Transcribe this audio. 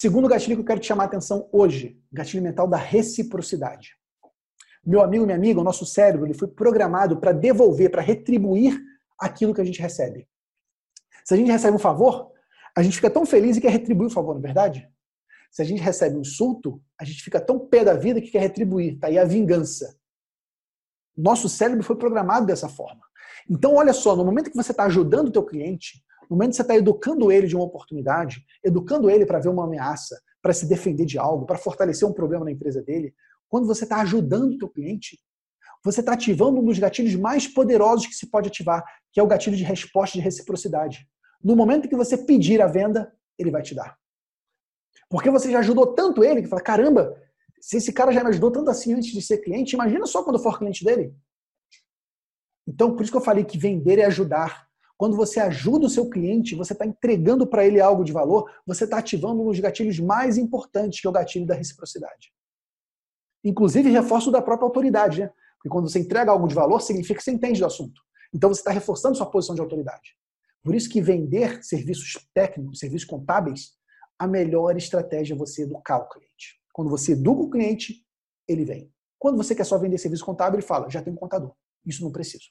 Segundo gatilho que eu quero te chamar a atenção hoje, gatilho mental da reciprocidade. Meu amigo, minha amiga, o nosso cérebro ele foi programado para devolver, para retribuir aquilo que a gente recebe. Se a gente recebe um favor, a gente fica tão feliz e quer retribuir o favor, não é verdade? Se a gente recebe um insulto, a gente fica tão pé da vida que quer retribuir. Tá aí a vingança. Nosso cérebro foi programado dessa forma. Então, olha só, no momento que você está ajudando o teu cliente, no momento que você está educando ele de uma oportunidade, educando ele para ver uma ameaça, para se defender de algo, para fortalecer um problema na empresa dele, quando você está ajudando o teu cliente, você está ativando um dos gatilhos mais poderosos que se pode ativar, que é o gatilho de resposta de reciprocidade. No momento que você pedir a venda, ele vai te dar. Porque você já ajudou tanto ele que fala: caramba, se esse cara já me ajudou tanto assim antes de ser cliente, imagina só quando for cliente dele. Então, por isso que eu falei que vender é ajudar. Quando você ajuda o seu cliente, você está entregando para ele algo de valor, você está ativando um dos gatilhos mais importantes, que é o gatilho da reciprocidade. Inclusive, reforço da própria autoridade, né? Porque quando você entrega algo de valor, significa que você entende do assunto. Então, você está reforçando sua posição de autoridade. Por isso que vender serviços técnicos, serviços contábeis, a melhor estratégia é você educar o cliente. Quando você educa o cliente, ele vem. Quando você quer só vender serviço contábil, ele fala, já tem um contador. Isso não preciso.